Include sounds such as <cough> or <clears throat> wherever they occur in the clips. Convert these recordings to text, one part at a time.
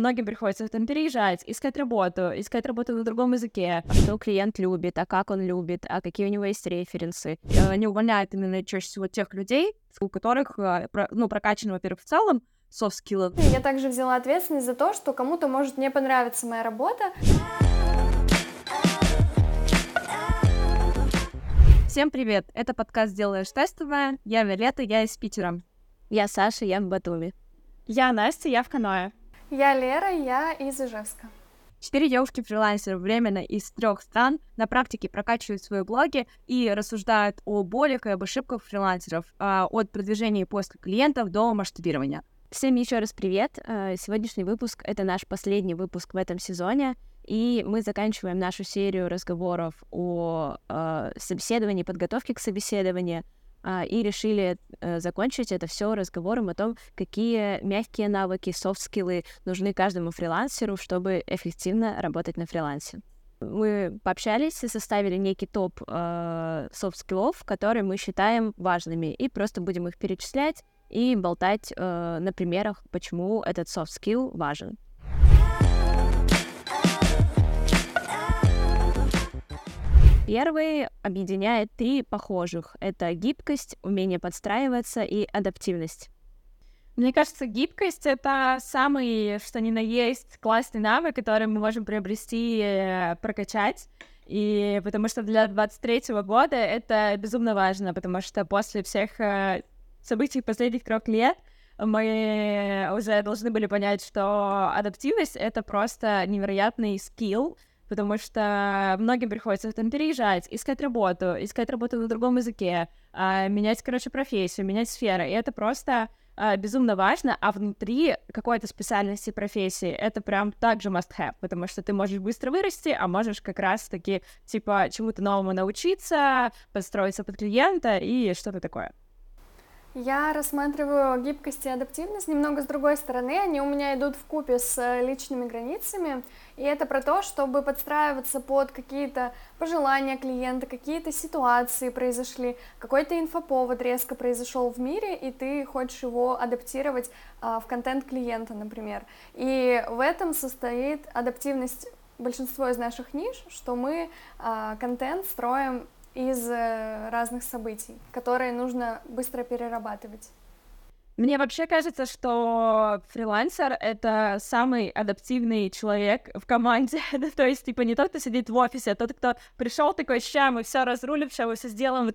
многим приходится там переезжать, искать работу, искать работу на другом языке, что клиент любит, а как он любит, а какие у него есть референсы. Они увольняют именно чаще всего тех людей, у которых, э, ну, прокачаны, во-первых, в целом, soft skills. Я также взяла ответственность за то, что кому-то может не понравиться моя работа. Всем привет! Это подкаст «Делаешь тестовое». Я Виолетта, я из Питера. Я Саша, я в Батуми. Я Настя, я в Каное. Я Лера, я из Ижевска. Четыре девушки-фрилансеры временно из трех стран на практике прокачивают свои блоги и рассуждают о болях и об ошибках фрилансеров а, от продвижения и поиска клиентов до масштабирования. Всем еще раз привет. А, сегодняшний выпуск — это наш последний выпуск в этом сезоне, и мы заканчиваем нашу серию разговоров о э, собеседовании, подготовке к собеседованию, и решили э, закончить это все разговором о том, какие мягкие навыки, софт-скиллы нужны каждому фрилансеру, чтобы эффективно работать на фрилансе. Мы пообщались и составили некий топ э, софт-скиллов, которые мы считаем важными, и просто будем их перечислять и болтать э, на примерах, почему этот софт-скилл важен. Первый объединяет три похожих. Это гибкость, умение подстраиваться и адаптивность. Мне кажется, гибкость — это самый, что ни на есть, классный навык, который мы можем приобрести, э, прокачать. И потому что для 23 года это безумно важно, потому что после всех э, событий последних трех лет мы уже должны были понять, что адаптивность — это просто невероятный скилл, потому что многим приходится там переезжать, искать работу, искать работу на другом языке, а, менять, короче, профессию, менять сферы, и это просто а, безумно важно, а внутри какой-то специальности профессии это прям также must-have, потому что ты можешь быстро вырасти, а можешь как раз-таки, типа, чему-то новому научиться, подстроиться под клиента и что-то такое. Я рассматриваю гибкость и адаптивность немного с другой стороны. Они у меня идут в купе с э, личными границами. И это про то, чтобы подстраиваться под какие-то пожелания клиента, какие-то ситуации произошли, какой-то инфоповод резко произошел в мире, и ты хочешь его адаптировать а, в контент клиента, например. И в этом состоит адаптивность большинства из наших ниш, что мы а, контент строим из э, разных событий, которые нужно быстро перерабатывать. Мне вообще кажется, что фрилансер — это самый адаптивный человек в команде. <laughs> То есть, типа, не тот, кто сидит в офисе, а тот, кто пришел такой, ща мы все разрулим, ща мы все сделаем,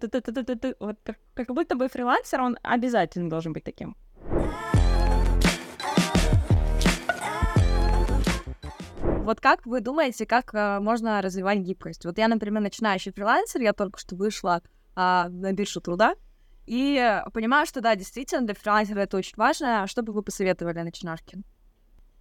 вот как будто бы фрилансер, он обязательно должен быть таким. Вот как вы думаете, как э, можно развивать гибкость? Вот я, например, начинающий фрилансер, я только что вышла э, на биржу труда, и понимаю, что да, действительно, для фрилансера это очень важно. Что бы вы посоветовали начинашке?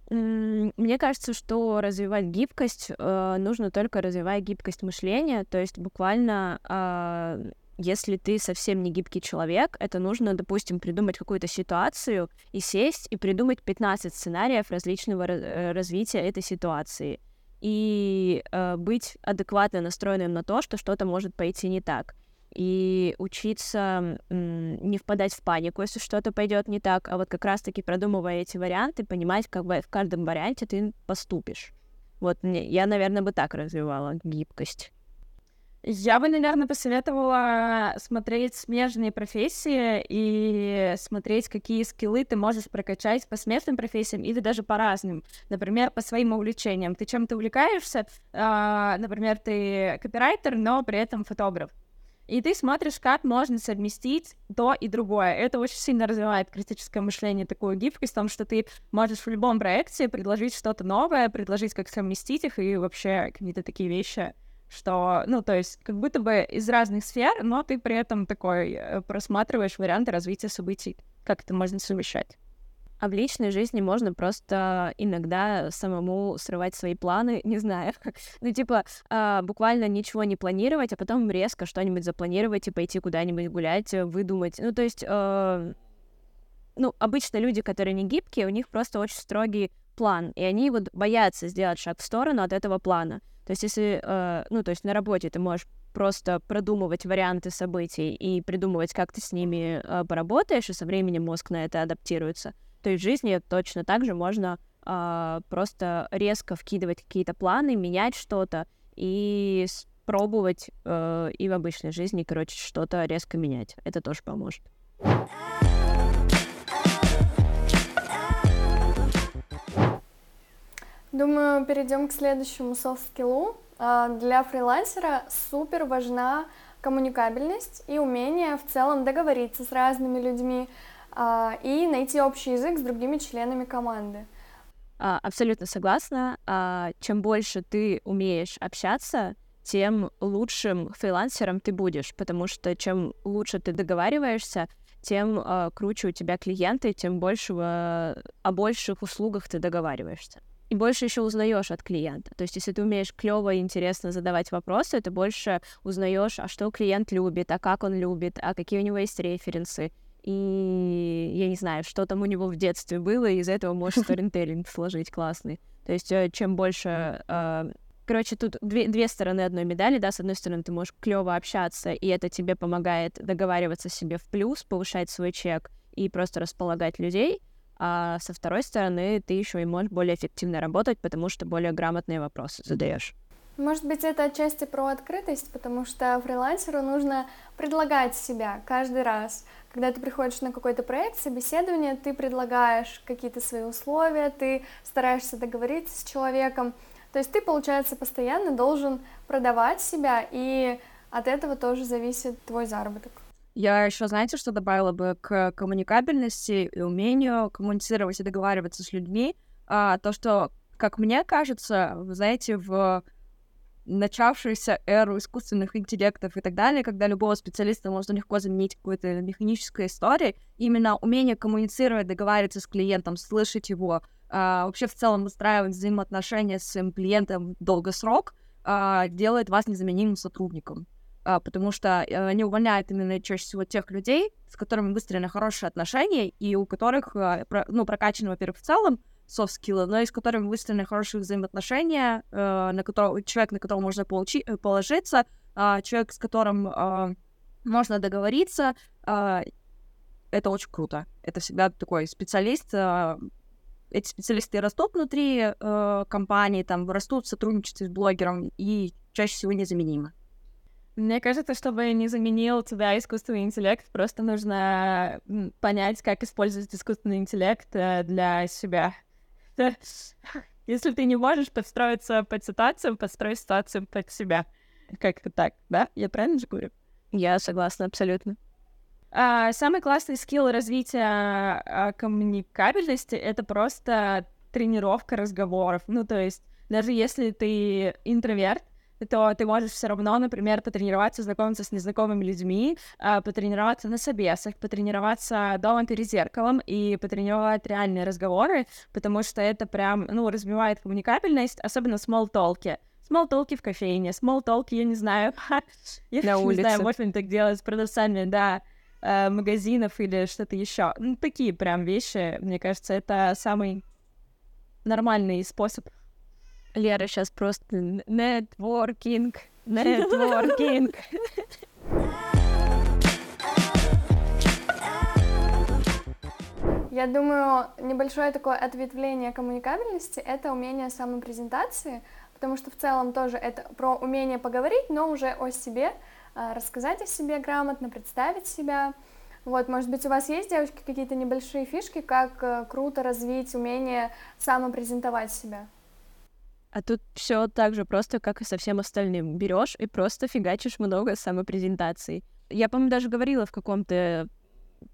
Мне кажется, что развивать гибкость э, нужно только развивая гибкость мышления, то есть буквально э, если ты совсем не гибкий человек, это нужно, допустим, придумать какую-то ситуацию и сесть и придумать 15 сценариев различного э, развития этой ситуации и э, быть адекватно настроенным на то, что что-то может пойти не так. И учиться не впадать в панику, если что-то пойдет не так, а вот как раз-таки продумывая эти варианты, понимать, как бы в каждом варианте ты поступишь. Вот я, наверное, бы так развивала гибкость. Я бы, наверное, посоветовала смотреть смежные профессии и смотреть, какие скиллы ты можешь прокачать по смежным профессиям или даже по разным. Например, по своим увлечениям. Ты чем-то увлекаешься, э, например, ты копирайтер, но при этом фотограф. И ты смотришь, как можно совместить то и другое. Это очень сильно развивает критическое мышление, такую гибкость, в том, что ты можешь в любом проекте предложить что-то новое, предложить, как совместить их и вообще какие-то такие вещи что, ну, то есть, как будто бы из разных сфер, но ты при этом такой э, просматриваешь варианты развития событий, как это можно совмещать. А в личной жизни можно просто иногда самому срывать свои планы, <laughs> не знаю. ну, типа, э, буквально ничего не планировать, а потом резко что-нибудь запланировать и пойти куда-нибудь гулять, э, выдумать. Ну, то есть, э, ну, обычно люди, которые не гибкие, у них просто очень строгий план, и они вот боятся сделать шаг в сторону от этого плана. То есть если, э, ну, то есть на работе ты можешь просто продумывать варианты событий и придумывать, как ты с ними э, поработаешь, и со временем мозг на это адаптируется, то и в жизни точно так же можно а, просто резко вкидывать какие-то планы, менять что-то и пробовать э, и в обычной жизни, короче, что-то резко менять. Это тоже поможет. Думаю, перейдем к следующему софт-скиллу. А, для фрилансера супер важна коммуникабельность и умение в целом договориться с разными людьми а, и найти общий язык с другими членами команды. А, абсолютно согласна. Чем больше ты умеешь общаться, тем лучшим фрилансером ты будешь, потому что чем лучше ты договариваешься, тем круче у тебя клиенты, тем больше о больших услугах ты договариваешься. И больше еще узнаешь от клиента. То есть, если ты умеешь клево и интересно задавать вопросы, ты больше узнаешь, а что клиент любит, а как он любит, а какие у него есть референсы, и я не знаю, что там у него в детстве было, и из этого можешь <laughs> сторителлинг сложить классный. То есть э, чем больше... Э, короче, тут две, две стороны одной медали, да, с одной стороны ты можешь клево общаться, и это тебе помогает договариваться себе в плюс, повышать свой чек и просто располагать людей, а со второй стороны ты еще и можешь более эффективно работать, потому что более грамотные вопросы задаешь. Может быть, это отчасти про открытость, потому что фрилансеру нужно предлагать себя каждый раз. Когда ты приходишь на какой-то проект, собеседование, ты предлагаешь какие-то свои условия, ты стараешься договориться с человеком. То есть ты, получается, постоянно должен продавать себя, и от этого тоже зависит твой заработок. Я еще, знаете, что добавила бы к коммуникабельности и умению коммуницировать и договариваться с людьми? А, то, что, как мне кажется, вы знаете, в начавшуюся эру искусственных интеллектов и так далее, когда любого специалиста можно легко заменить какой-то механической историей, именно умение коммуницировать, договариваться с клиентом, слышать его, а, вообще в целом выстраивать взаимоотношения с своим клиентом долгосрок, а, делает вас незаменимым сотрудником. А, потому что а, они увольняют именно чаще всего тех людей, с которыми выстроены хорошие отношения, и у которых, а, ну, прокачаны, во-первых, в целом, skills, но и с которыми выстроены хорошие взаимоотношения, э, на которого, человек, на которого можно получи, э, положиться, э, человек, с которым э, можно договориться, э, это очень круто. Это всегда такой специалист. Э, эти специалисты растут внутри э, компании, там растут в сотрудничестве с блогером и чаще всего незаменимы. Мне кажется, чтобы не заменил тебя искусственный интеллект, просто нужно понять, как использовать искусственный интеллект э, для себя. <laughs> Если ты не можешь подстроиться под ситуацию, подстрой ситуацию под себя. Как-то так, да? Я правильно же говорю? Я согласна абсолютно. А, самый классный скилл развития а, коммуникабельности — это просто тренировка разговоров. Ну, то есть даже если ты интроверт, то ты можешь все равно, например, потренироваться, знакомиться с незнакомыми людьми, а, потренироваться на собесах, потренироваться дома перед зеркалом и потренировать реальные разговоры, потому что это прям, ну, развивает коммуникабельность, особенно в small-толке. Смолтолки в кофейне, смолтолки, я не знаю, <laughs> я не знаю, можно ли так делать с продавцами, да, э, магазинов или что-то еще. Ну, такие прям вещи, мне кажется, это самый нормальный способ Лера сейчас просто нетворкинг, <laughs> нетворкинг. Я думаю, небольшое такое ответвление коммуникабельности — это умение самопрезентации, потому что в целом тоже это про умение поговорить, но уже о себе, а, рассказать о себе грамотно, представить себя. Вот, может быть, у вас есть, девочки, какие-то небольшие фишки, как э, круто развить умение самопрезентовать себя? А тут все так же просто, как и со всем остальным. Берешь и просто фигачишь много самопрезентаций. Я, по-моему, даже говорила в каком-то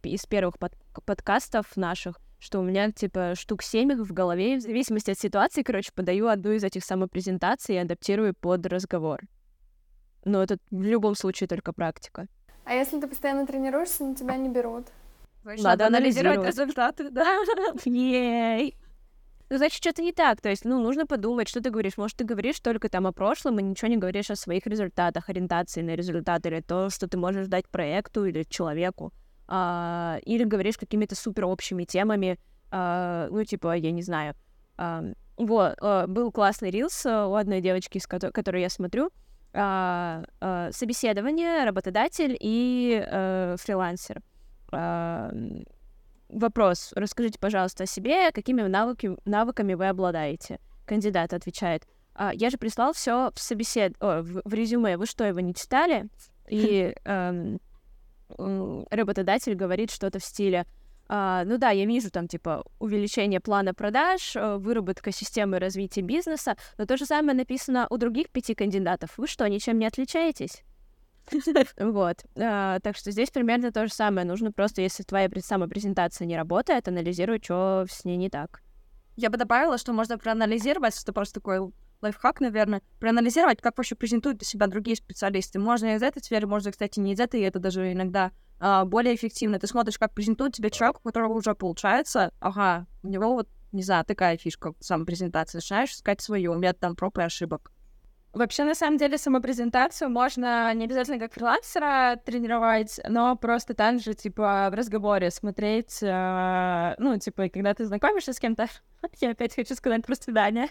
из первых под подкастов наших, что у меня, типа, штук семь их в голове, в зависимости от ситуации, короче, подаю одну из этих самопрезентаций и адаптирую под разговор. Но это в любом случае только практика. А если ты постоянно тренируешься, на тебя не берут? Значит, надо, надо анализировать результаты, да? <laughs> Ей! Ну, значит, что-то не так. То есть, ну, нужно подумать, что ты говоришь. Может, ты говоришь только там о прошлом и ничего не говоришь о своих результатах, ориентации на результаты или то, что ты можешь дать проекту или человеку. А, или говоришь какими-то супер общими темами, а, ну, типа, я не знаю. А, вот, а, был классный рилс а, у одной девочки, с которой, которую я смотрю. А, а, собеседование, работодатель и а, фрилансер. А, вопрос. Расскажите, пожалуйста, о себе, какими навыки, навыками вы обладаете. Кандидат отвечает. А, я же прислал все в собесед... О, в, в резюме. Вы что, его не читали? И <laughs> эм, работодатель говорит что-то в стиле а, ну да, я вижу там, типа, увеличение плана продаж, э, выработка системы развития бизнеса, но то же самое написано у других пяти кандидатов. Вы что, ничем не отличаетесь? <laughs> Вот. А, так что здесь примерно то же самое. Нужно просто, если твоя самопрезентация не работает, анализировать, что с ней не так. Я бы добавила, что можно проанализировать, это просто такой лайфхак, наверное, проанализировать, как вообще презентуют себя другие специалисты. Можно из этой сферы, можно, кстати, не из этой, и это даже иногда а, более эффективно. Ты смотришь, как презентует тебя человек, у которого уже получается, ага, у него вот, не знаю, такая фишка самопрезентации. Начинаешь искать свою, метод там проб и ошибок. Вообще, на самом деле, самопрезентацию можно не обязательно как фрилансера тренировать, но просто там же, типа, в разговоре смотреть, э, ну, типа, когда ты знакомишься с кем-то, <laughs> я опять хочу сказать про свидание,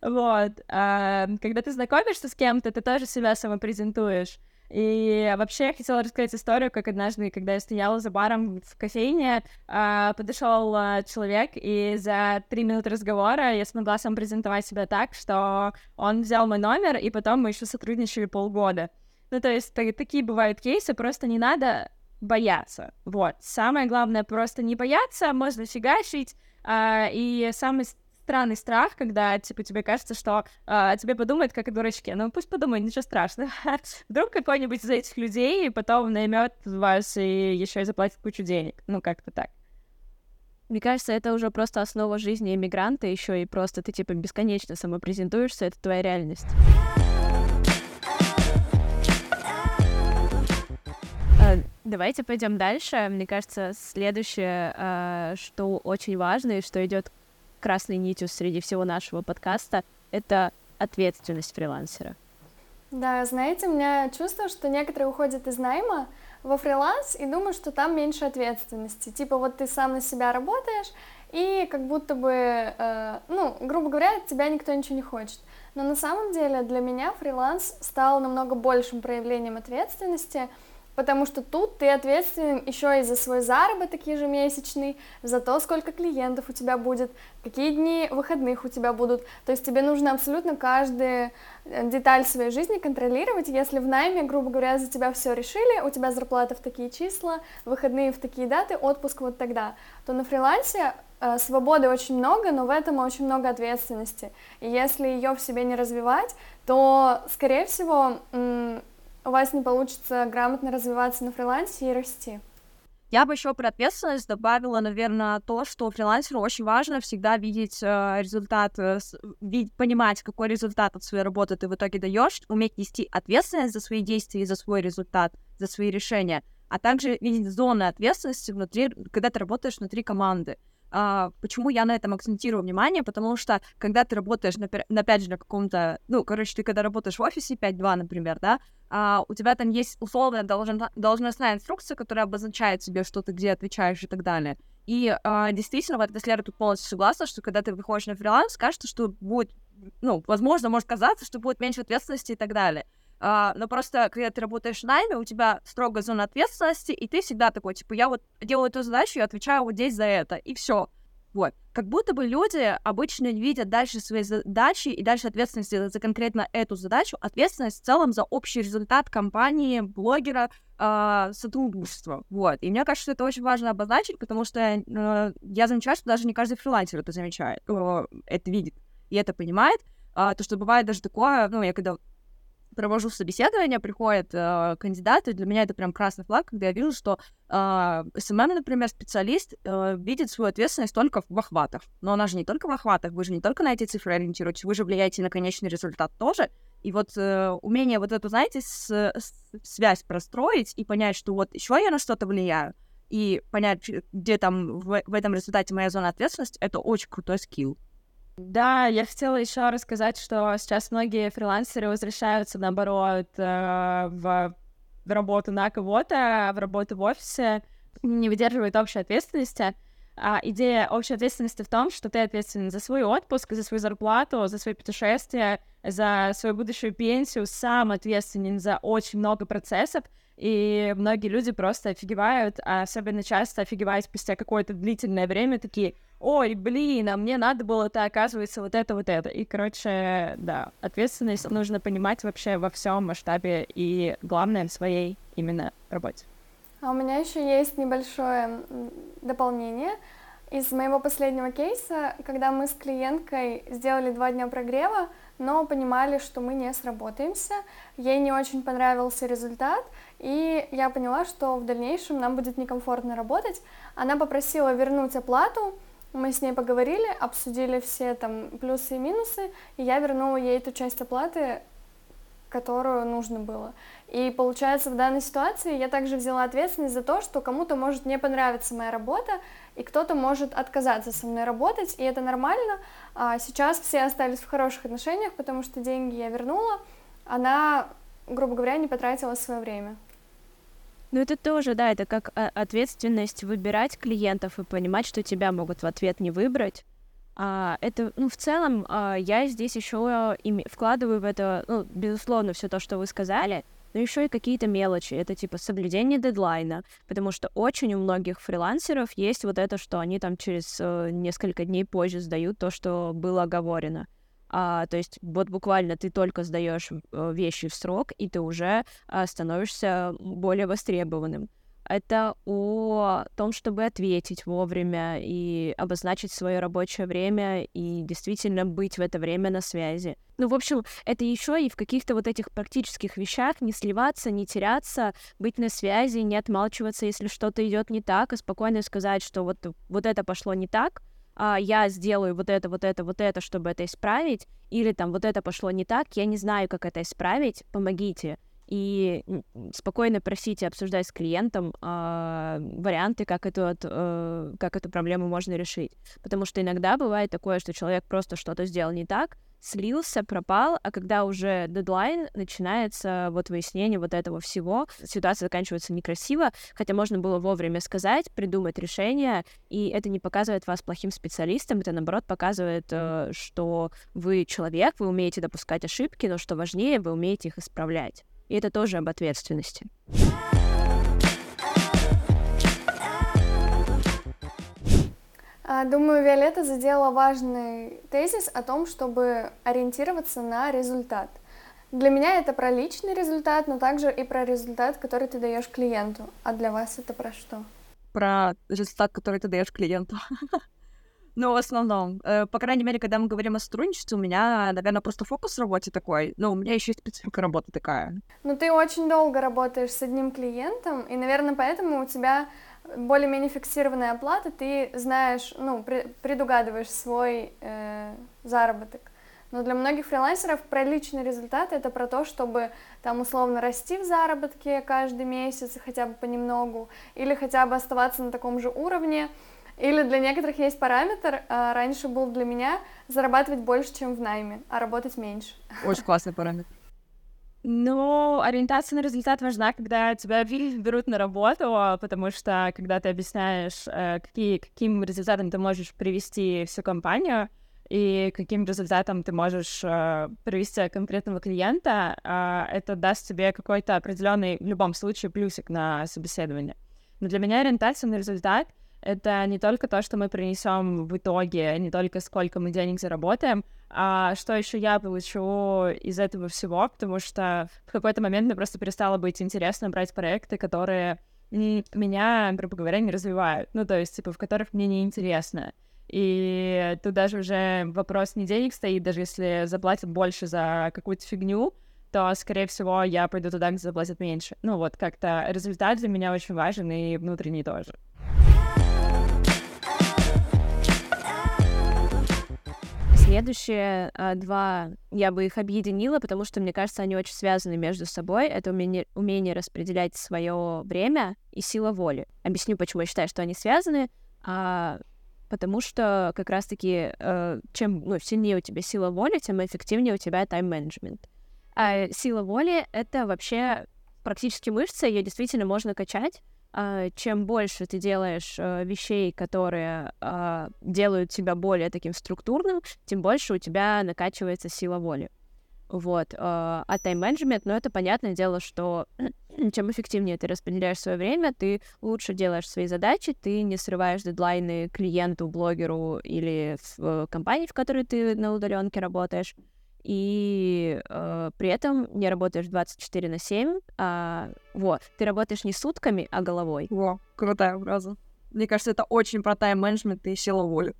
вот, э, когда ты знакомишься с кем-то, ты тоже себя самопрезентуешь, и вообще я хотела рассказать историю, как однажды, когда я стояла за баром в кофейне, а, подошел а, человек, и за три минуты разговора я смогла сам презентовать себя так, что он взял мой номер, и потом мы еще сотрудничали полгода. Ну, то есть такие бывают кейсы, просто не надо бояться. Вот. Самое главное просто не бояться, можно фигачить. А, и самый странный страх, когда, типа, тебе кажется, что э, тебе подумают, как о дурачке. Ну, пусть подумает, ничего страшного. <laughs> Вдруг какой-нибудь из этих людей потом наймет вас и еще и заплатит кучу денег. Ну, как-то так. Мне кажется, это уже просто основа жизни иммигранта еще и просто ты, типа, бесконечно самопрезентуешься, это твоя реальность. А, давайте пойдем дальше. Мне кажется, следующее, а, что очень важно и что идет красной нитью среди всего нашего подкаста, это ответственность фрилансера. Да, знаете, у меня чувство, что некоторые уходят из найма во фриланс и думают, что там меньше ответственности. Типа вот ты сам на себя работаешь, и как будто бы, э, ну, грубо говоря, от тебя никто ничего не хочет. Но на самом деле для меня фриланс стал намного большим проявлением ответственности, потому что тут ты ответственен еще и за свой заработок ежемесячный, за то, сколько клиентов у тебя будет, какие дни выходных у тебя будут. То есть тебе нужно абсолютно каждую э, деталь своей жизни контролировать. Если в найме, грубо говоря, за тебя все решили, у тебя зарплата в такие числа, выходные в такие даты, отпуск вот тогда, то на фрилансе э, свободы очень много, но в этом очень много ответственности. И если ее в себе не развивать, то, скорее всего, у вас не получится грамотно развиваться на фрилансе и расти. Я бы еще про ответственность добавила, наверное, то, что фрилансеру очень важно всегда видеть э, результат, э, вид, понимать, какой результат от своей работы ты в итоге даешь, уметь нести ответственность за свои действия и за свой результат, за свои решения, а также видеть зоны ответственности внутри, когда ты работаешь внутри команды. А, почему я на этом акцентирую внимание? Потому что, когда ты работаешь, на, опять же, на каком-то... Ну, короче, ты когда работаешь в офисе 5.2, например, да, а, у тебя там есть условная должна, должностная инструкция, которая обозначает тебе, что ты где отвечаешь и так далее. И а, действительно, вот если я тут полностью согласна, что когда ты выходишь на фриланс, кажется, что будет, ну, возможно, может казаться, что будет меньше ответственности и так далее. А, но просто, когда ты работаешь в найме, у тебя строгая зона ответственности, и ты всегда такой, типа, я вот делаю эту задачу, я отвечаю вот здесь за это, и все. Вот. Как будто бы люди обычно видят дальше свои задачи и дальше ответственности за конкретно эту задачу, ответственность в целом за общий результат компании, блогера, э, сотрудничества. Вот. И мне кажется, это очень важно обозначить, потому что э, я замечаю, что даже не каждый фрилансер это замечает, э, это видит и это понимает. А, то, что бывает даже такое, ну, я когда провожу собеседование, приходят э, кандидаты, для меня это прям красный флаг, когда я вижу, что э, СММ, например, специалист э, видит свою ответственность только в охватах. Но она же не только в охватах, вы же не только на эти цифры ориентируетесь, вы же влияете на конечный результат тоже. И вот э, умение вот эту, знаете, с, с, связь простроить и понять, что вот еще я на что-то влияю, и понять, где там в, в этом результате моя зона ответственности, это очень крутой скилл. Да, я хотела еще рассказать, что сейчас многие фрилансеры возвращаются, наоборот, э, в работу на кого-то, в работу в офисе, не выдерживают общей ответственности. А идея общей ответственности в том, что ты ответственен за свой отпуск, за свою зарплату, за свои путешествия. за свою будущую пенсию сам ответственен за очень много процессов, и многие люди просто офигевают, а особенно часто офигевают спустя какое-то длительное время, такие, ой, блин, а мне надо было-то, оказывается, вот это, вот это. И, короче, да, ответственность нужно понимать вообще во всем масштабе и, главное, в своей именно работе. А у меня еще есть небольшое дополнение. Из моего последнего кейса, когда мы с клиенткой сделали два дня прогрева, но понимали, что мы не сработаемся, ей не очень понравился результат, и я поняла, что в дальнейшем нам будет некомфортно работать. Она попросила вернуть оплату, мы с ней поговорили, обсудили все там плюсы и минусы, и я вернула ей эту часть оплаты, которую нужно было. И получается, в данной ситуации я также взяла ответственность за то, что кому-то может не понравиться моя работа, и кто-то может отказаться со мной работать, и это нормально. А сейчас все остались в хороших отношениях, потому что деньги я вернула, она, грубо говоря, не потратила свое время. Ну, это тоже, да, это как а, ответственность выбирать клиентов и понимать, что тебя могут в ответ не выбрать. А, это, ну, в целом, а, я здесь еще вкладываю в это, ну, безусловно, все то, что вы сказали, но еще и какие-то мелочи. Это типа соблюдение дедлайна, потому что очень у многих фрилансеров есть вот это, что они там через э, несколько дней позже сдают то, что было оговорено. А, то есть вот буквально ты только сдаешь э, вещи в срок, и ты уже а, становишься более востребованным. Это о том, чтобы ответить вовремя и обозначить свое рабочее время и действительно быть в это время на связи. Ну, в общем, это еще и в каких-то вот этих практических вещах не сливаться, не теряться, быть на связи, не отмалчиваться, если что-то идет не так, а спокойно сказать, что вот, вот это пошло не так, а, я сделаю вот это, вот это, вот это, чтобы это исправить, или там вот это пошло не так, я не знаю, как это исправить, помогите. И спокойно просите обсуждать с клиентом э, варианты, как эту, э, как эту проблему можно решить. Потому что иногда бывает такое, что человек просто что-то сделал не так, слился, пропал, а когда уже дедлайн, начинается вот выяснение вот этого всего, ситуация заканчивается некрасиво, хотя можно было вовремя сказать, придумать решение, и это не показывает вас плохим специалистом, это наоборот показывает, э, что вы человек, вы умеете допускать ошибки, но что важнее, вы умеете их исправлять. И это тоже об ответственности. А, думаю, Виолетта задела важный тезис о том, чтобы ориентироваться на результат. Для меня это про личный результат, но также и про результат, который ты даешь клиенту. А для вас это про что? Про результат, который ты даешь клиенту. <laughs> Ну, в основном. Э, по крайней мере, когда мы говорим о сотрудничестве, у меня, наверное, просто фокус в работе такой. Но у меня еще есть специфика работы такая. Ну, ты очень долго работаешь с одним клиентом, и, наверное, поэтому у тебя более-менее фиксированная оплата, ты знаешь, ну, предугадываешь свой э, заработок. Но для многих фрилансеров про личный результат это про то, чтобы там условно расти в заработке каждый месяц хотя бы понемногу, или хотя бы оставаться на таком же уровне, или для некоторых есть параметр, а раньше был для меня зарабатывать больше, чем в найме, а работать меньше. Очень классный параметр. Ну, ориентация на результат важна, когда тебя берут на работу, потому что когда ты объясняешь, э, какие, каким результатом ты можешь привести всю компанию, и каким результатом ты можешь э, привести конкретного клиента, э, это даст тебе какой-то определенный, в любом случае, плюсик на собеседование. Но для меня ориентация на результат это не только то, что мы принесем в итоге, не только сколько мы денег заработаем, а что еще я получу из этого всего, потому что в какой-то момент мне просто перестало быть интересно брать проекты, которые меня, грубо говоря, не развивают, ну, то есть, типа, в которых мне не интересно. И тут даже уже вопрос не денег стоит, даже если заплатят больше за какую-то фигню, то, скорее всего, я пойду туда, где заплатят меньше. Ну вот, как-то результат для меня очень важен, и внутренний тоже. Следующие а, два, я бы их объединила, потому что, мне кажется, они очень связаны между собой. Это умение, умение распределять свое время и сила воли. Объясню, почему я считаю, что они связаны. А, потому что как раз-таки э, чем ну, сильнее у тебя сила воли, тем эффективнее у тебя тайм-менеджмент. А сила воли — это вообще практически мышца, ее действительно можно качать. А, чем больше ты делаешь э, вещей, которые делают тебя более таким структурным, тем больше у тебя накачивается сила воли. Вот. А, а тайм-менеджмент, ну, это понятное дело, что <clears throat> чем эффективнее ты распределяешь свое время, ты лучше делаешь свои задачи, ты не срываешь дедлайны клиенту, блогеру или в э, компании, в которой ты на удаленке работаешь, и э, при этом не работаешь 24 на 7, а вот, ты работаешь не сутками, а головой. Во, крутая фраза. Мне кажется, это очень про тайм-менеджмент и силу воли.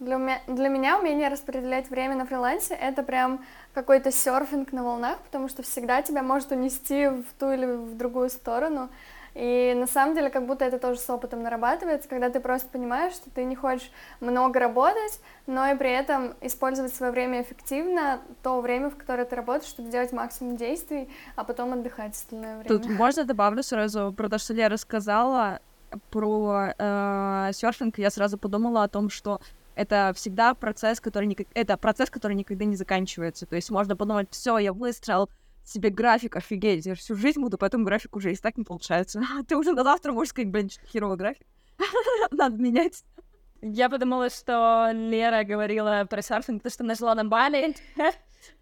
Для меня, для меня умение распределять время на фрилансе — это прям какой-то серфинг на волнах, потому что всегда тебя может унести в ту или в другую сторону. И на самом деле, как будто это тоже с опытом нарабатывается, когда ты просто понимаешь, что ты не хочешь много работать, но и при этом использовать свое время эффективно, то время, в которое ты работаешь, чтобы делать максимум действий, а потом отдыхать остальное время. Тут можно добавлю сразу про то, что я рассказала про э, серфинг, я сразу подумала о том, что это всегда процесс, который никак... это процесс, который никогда не заканчивается. То есть можно подумать, все, я выстроил себе график, офигеть, я всю жизнь буду по этому графику уже, и так не получается. <laughs> Ты уже на завтра можешь сказать, блин, херовый график. <laughs> Надо менять. Я подумала, что Лера говорила про серфинг, потому что она жила на Бали, <laughs>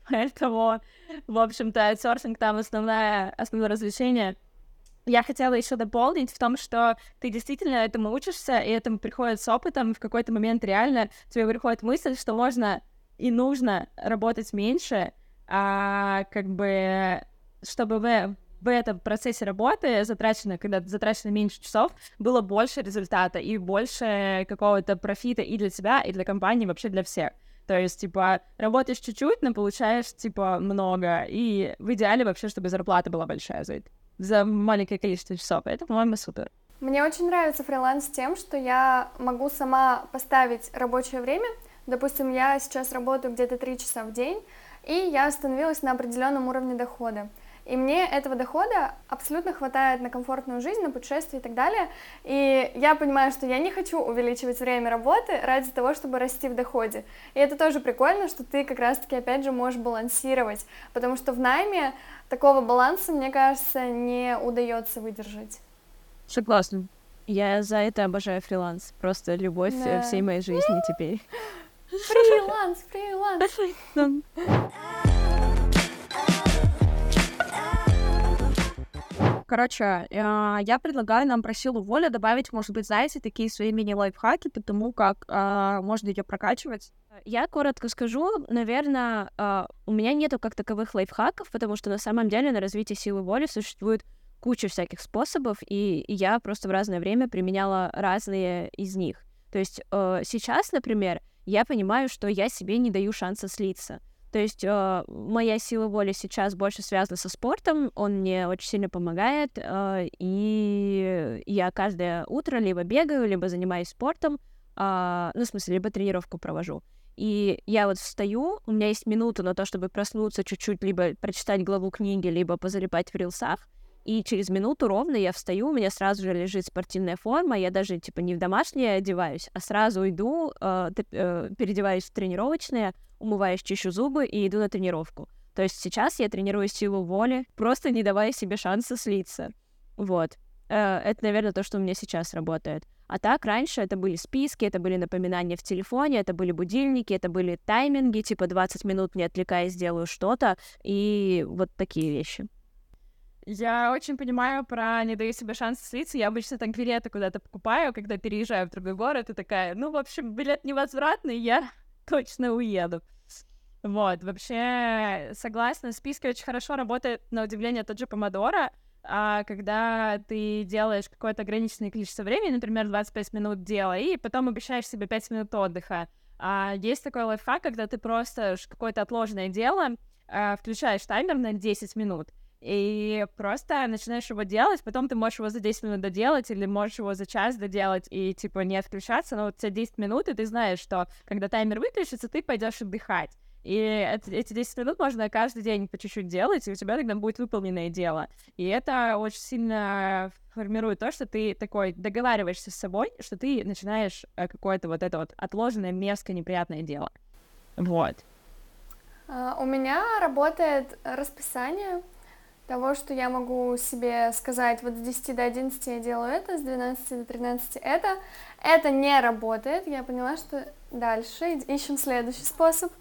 поэтому, в общем-то, серфинг там основное, основное развлечение. Я хотела еще дополнить в том, что ты действительно этому учишься, и этому приходит с опытом, в какой-то момент реально тебе приходит мысль, что можно и нужно работать меньше, а как бы чтобы в, в этом процессе работы затрачено, когда затрачено меньше часов, было больше результата и больше какого-то профита и для тебя, и для компании, вообще для всех. То есть, типа, работаешь чуть-чуть, но получаешь, типа, много. И в идеале вообще, чтобы зарплата была большая за за маленькое количество часов. Это, по-моему, супер. Мне очень нравится фриланс тем, что я могу сама поставить рабочее время. Допустим, я сейчас работаю где-то 3 часа в день, и я остановилась на определенном уровне дохода. И мне этого дохода абсолютно хватает на комфортную жизнь, на путешествия и так далее. И я понимаю, что я не хочу увеличивать время работы ради того, чтобы расти в доходе. И это тоже прикольно, что ты как раз-таки, опять же, можешь балансировать. Потому что в найме такого баланса, мне кажется, не удается выдержать. Согласна. Я за это обожаю фриланс. Просто любовь да. всей моей жизни теперь. <laughs> Фриланс, фриланс. Короче, а, я предлагаю нам про силу воли добавить, может быть, знаете, такие свои мини-лайфхаки по тому, как а, можно ее прокачивать. Я коротко скажу, наверное, а, у меня нету как таковых лайфхаков, потому что на самом деле на развитие силы воли существует куча всяких способов, и я просто в разное время применяла разные из них. То есть сейчас, например, я понимаю, что я себе не даю шанса слиться. То есть э, моя сила воли сейчас больше связана со спортом, он мне очень сильно помогает, э, и я каждое утро либо бегаю, либо занимаюсь спортом, э, ну, в смысле, либо тренировку провожу. И я вот встаю, у меня есть минута на то, чтобы проснуться чуть-чуть, либо прочитать главу книги, либо позалипать в рилсах, и через минуту ровно я встаю, у меня сразу же лежит спортивная форма, я даже, типа, не в домашнее одеваюсь, а сразу иду, э, э, переодеваюсь в тренировочное, умываюсь, чищу зубы и иду на тренировку. То есть сейчас я тренирую силу воли, просто не давая себе шанса слиться. Вот. Э, это, наверное, то, что у меня сейчас работает. А так, раньше это были списки, это были напоминания в телефоне, это были будильники, это были тайминги, типа 20 минут не отвлекаясь, делаю что-то, и вот такие вещи. Я очень понимаю про не даю себе шанс слиться. Я обычно так билеты куда-то покупаю, когда переезжаю в другой город, и такая, ну, в общем, билет невозвратный, я <laughs> точно уеду. Вот, вообще, согласна, списки очень хорошо работает, на удивление, тот же Помодоро, а когда ты делаешь какое-то ограниченное количество времени, например, 25 минут дела, и потом обещаешь себе 5 минут отдыха. А есть такой лайфхак, когда ты просто какое-то отложенное дело а, включаешь таймер на 10 минут, и просто начинаешь его делать, потом ты можешь его за 10 минут доделать, или можешь его за час доделать и, типа, не отключаться, но вот тебе 10 минут, и ты знаешь, что когда таймер выключится, ты пойдешь отдыхать. И эти 10 минут можно каждый день по чуть-чуть делать, и у тебя тогда будет выполненное дело. И это очень сильно формирует то, что ты такой договариваешься с собой, что ты начинаешь э, какое-то вот это вот отложенное, мерзкое, неприятное дело. Вот. Uh, у меня работает расписание, того, что я могу себе сказать, вот с 10 до 11 я делаю это, с 12 до 13 это, это не работает, я поняла, что дальше ищем следующий способ,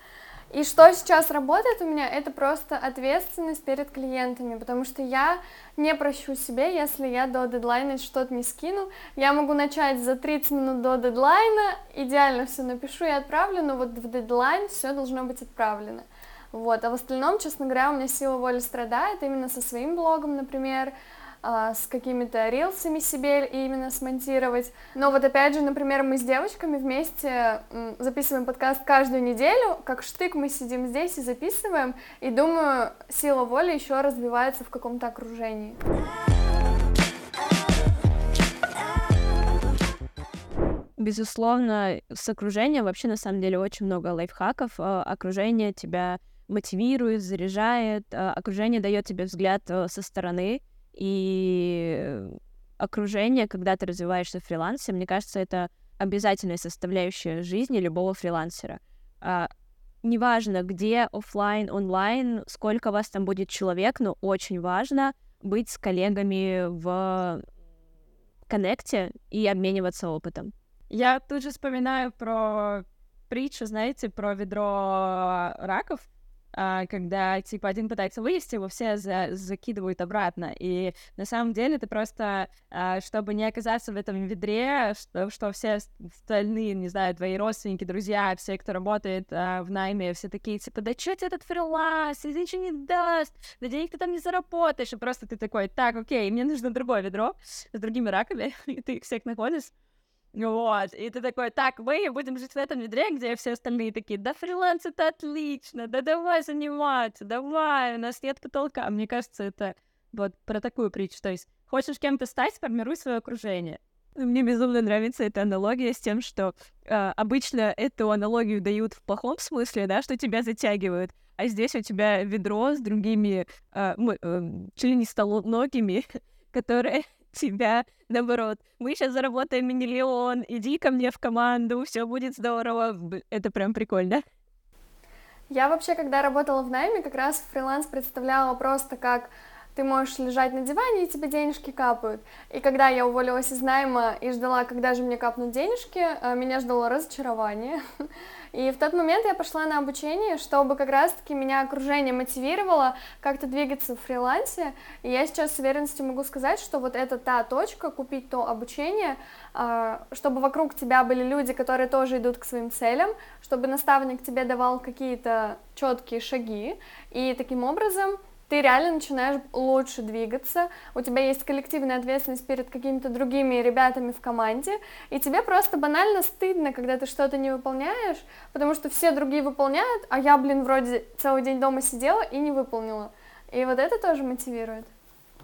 И что сейчас работает у меня, это просто ответственность перед клиентами, потому что я не прощу себе, если я до дедлайна что-то не скину. Я могу начать за 30 минут до дедлайна, идеально все напишу и отправлю, но вот в дедлайн все должно быть отправлено. Вот, а в остальном, честно говоря, у меня сила воли страдает именно со своим блогом, например, а, с какими-то рилсами себе именно смонтировать. Но вот опять же, например, мы с девочками вместе записываем подкаст каждую неделю, как штык мы сидим здесь и записываем, и думаю, сила воли еще развивается в каком-то окружении. Безусловно, с окружением вообще на самом деле очень много лайфхаков. А, окружение тебя мотивирует, заряжает, а, окружение дает тебе взгляд э, со стороны, и окружение, когда ты развиваешься в фрилансе, мне кажется, это обязательная составляющая жизни любого фрилансера. А, неважно, где офлайн, онлайн, сколько вас там будет человек, но очень важно быть с коллегами в коннекте и обмениваться опытом. Я тут же вспоминаю про притчу, знаете, про ведро раков, когда, типа, один пытается вылезти, его все за закидывают обратно. И на самом деле это просто, а, чтобы не оказаться в этом ведре, что, что все остальные, не знаю, твои родственники, друзья, все, кто работает а, в найме, все такие, типа, да что тебе этот фриланс, тебе ничего не даст, да денег ты там не заработаешь, и просто ты такой, так, окей, мне нужно другое ведро с другими раками, <laughs> и ты их всех находишь, вот, и ты такой, так, мы будем жить в этом ведре, где все остальные такие, да фриланс это отлично, да давай заниматься, давай, у нас нет потолка. Мне кажется, это вот про такую притчу, то есть хочешь кем-то стать, сформируй свое окружение. Мне безумно нравится эта аналогия с тем, что э, обычно эту аналогию дают в плохом смысле, да, что тебя затягивают, а здесь у тебя ведро с другими э, э, членистоногими, <laughs> которые тебя, наоборот, мы сейчас заработаем миллион, иди ко мне в команду, все будет здорово. Это прям прикольно. Я вообще, когда работала в найме, как раз фриланс представляла просто как ты можешь лежать на диване, и тебе денежки капают. И когда я уволилась из найма и ждала, когда же мне капнут денежки, э, меня ждало разочарование. <laughs> И в тот момент я пошла на обучение, чтобы как раз-таки меня окружение мотивировало как-то двигаться в фрилансе. И я сейчас с уверенностью могу сказать, что вот это та точка, купить то обучение, э, чтобы вокруг тебя были люди, которые тоже идут к своим целям, чтобы наставник тебе давал какие-то четкие шаги, и таким образом ты реально начинаешь лучше двигаться, у тебя есть коллективная ответственность перед какими-то другими ребятами в команде, и тебе просто банально стыдно, когда ты что-то не выполняешь, потому что все другие выполняют, а я, блин, вроде целый день дома сидела и не выполнила. И вот это тоже мотивирует.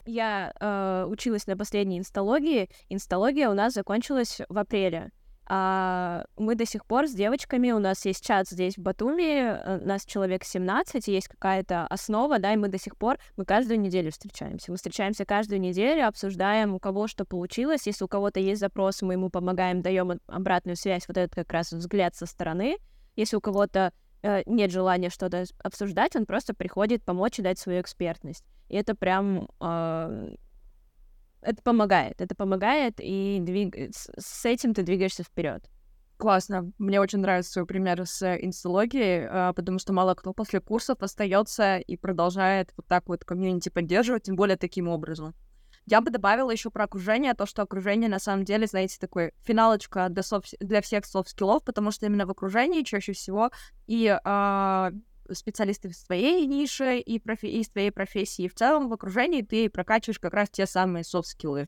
Я э, училась на последней инсталогии. Инсталогия у нас закончилась в апреле. А мы до сих пор с девочками, у нас есть чат здесь в Батуми, э, нас человек 17, есть какая-то основа, да, и мы до сих пор, мы каждую неделю встречаемся. Мы встречаемся каждую неделю, обсуждаем, у кого что получилось. Если у кого-то есть запрос, мы ему помогаем, даем обратную связь, вот этот как раз взгляд со стороны. Если у кого-то э, нет желания что-то обсуждать, он просто приходит помочь и дать свою экспертность. И это прям э, это помогает, это помогает, и двиг... с этим ты двигаешься вперед. Классно. Мне очень нравится свой пример с инсталогией, а, потому что мало кто после курсов остается и продолжает вот так вот комьюнити поддерживать, тем более таким образом. Я бы добавила еще про окружение, то, что окружение на самом деле, знаете, такой финалочка для, софт, для всех софт-скиллов, потому что именно в окружении чаще всего и э, специалисты в своей нише и, профи- и в твоей профессии. В целом в окружении ты прокачиваешь как раз те самые софт-скиллы.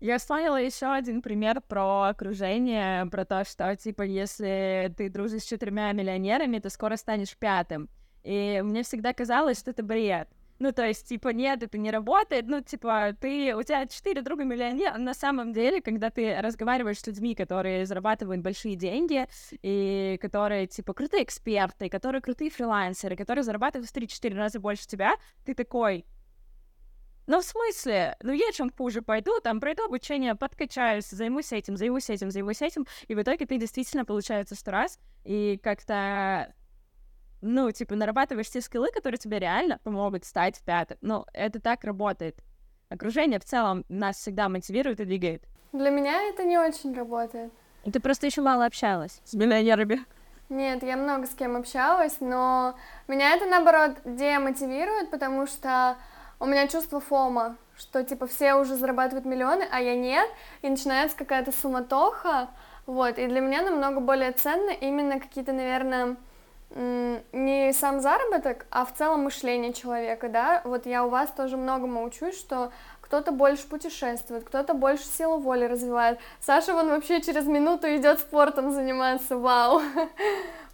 Я вспомнила еще один пример про окружение, про то, что, типа, если ты дружишь с четырьмя миллионерами, ты скоро станешь пятым. И мне всегда казалось, что это бред. Ну, то есть, типа, нет, это не работает. Ну, типа, ты, у тебя четыре друга миллионера. На самом деле, когда ты разговариваешь с людьми, которые зарабатывают большие деньги, и которые, типа, крутые эксперты, которые крутые фрилансеры, которые зарабатывают в 3-4 раза больше тебя, ты такой, ну, в смысле? Ну, я чем хуже пойду, там пройду обучение, подкачаюсь, займусь этим, займусь этим, займусь этим, и в итоге ты действительно, получается, сто раз, и как-то ну, типа, нарабатываешь те скиллы, которые тебе реально помогут стать пятым. Ну, это так работает. Окружение в целом нас всегда мотивирует и двигает. Для меня это не очень работает. Ты просто еще мало общалась. С миллионерами. Нет, я много с кем общалась, но меня это, наоборот, демотивирует, потому что у меня чувство фома, что, типа, все уже зарабатывают миллионы, а я нет, и начинается какая-то суматоха, вот, и для меня намного более ценно именно какие-то, наверное, не сам заработок, а в целом мышление человека, да, вот я у вас тоже многому учусь, что кто-то больше путешествует, кто-то больше силу воли развивает. Саша вон вообще через минуту идет спортом заниматься, вау. <laughs>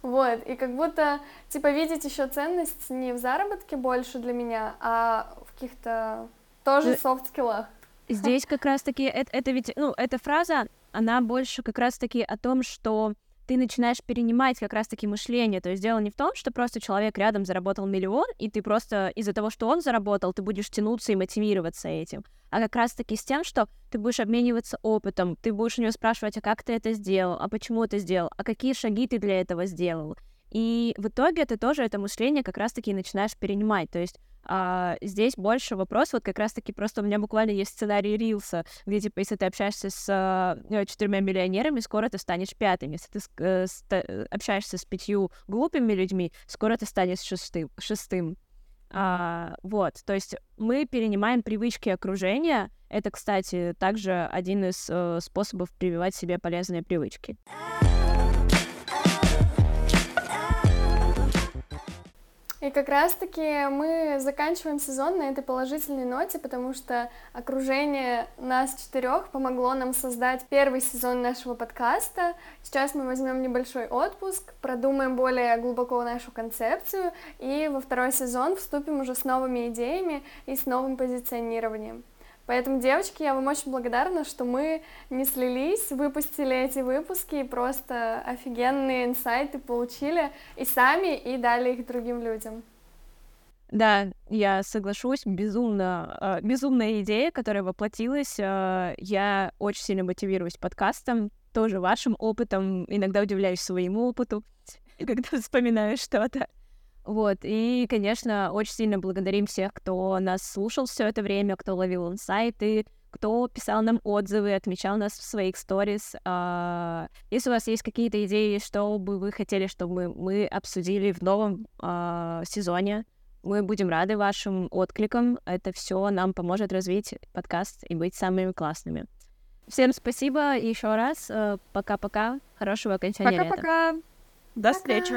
Вот, и как будто, типа, видеть еще ценность не в заработке больше для меня, а в каких-то тоже софт-скиллах. Здесь как раз-таки, это, это ведь, ну, эта фраза, она больше как раз-таки о том, что ты начинаешь перенимать как раз-таки мышление. То есть дело не в том, что просто человек рядом заработал миллион, и ты просто из-за того, что он заработал, ты будешь тянуться и мотивироваться этим. А как раз-таки с тем, что ты будешь обмениваться опытом, ты будешь у него спрашивать, а как ты это сделал, а почему ты сделал, а какие шаги ты для этого сделал. И в итоге ты тоже это мышление как раз-таки начинаешь перенимать. То есть а, здесь больше вопрос, вот как раз-таки просто у меня буквально есть сценарий Рилса, где, типа, если ты общаешься с э, четырьмя миллионерами, скоро ты станешь пятым. Если ты э, ст- общаешься с пятью глупыми людьми, скоро ты станешь шестым. шестым. А, вот, то есть мы перенимаем привычки окружения. Это, кстати, также один из э, способов прививать себе полезные привычки. И как раз-таки мы заканчиваем сезон на этой положительной ноте, потому что окружение нас четырех помогло нам создать первый сезон нашего подкаста. Сейчас мы возьмем небольшой отпуск, продумаем более глубоко нашу концепцию и во второй сезон вступим уже с новыми идеями и с новым позиционированием. Поэтому, девочки, я вам очень благодарна, что мы не слились, выпустили эти выпуски и просто офигенные инсайты получили и сами, и дали их другим людям. Да, я соглашусь, безумно, э, безумная идея, которая воплотилась. Э, я очень сильно мотивируюсь подкастом, тоже вашим опытом, иногда удивляюсь своему опыту, <laughs> когда вспоминаю что-то. Вот, и, конечно, очень сильно благодарим всех, кто нас слушал все это время, кто ловил инсайты, кто писал нам отзывы, отмечал нас в своих сторис. А, если у вас есть какие-то идеи, что бы вы хотели, чтобы мы обсудили в новом а, сезоне, мы будем рады вашим откликам. Это все нам поможет развить подкаст и быть самыми классными. Всем спасибо еще раз. Э, пока-пока. Хорошего окончания Пока-пока. До встречи.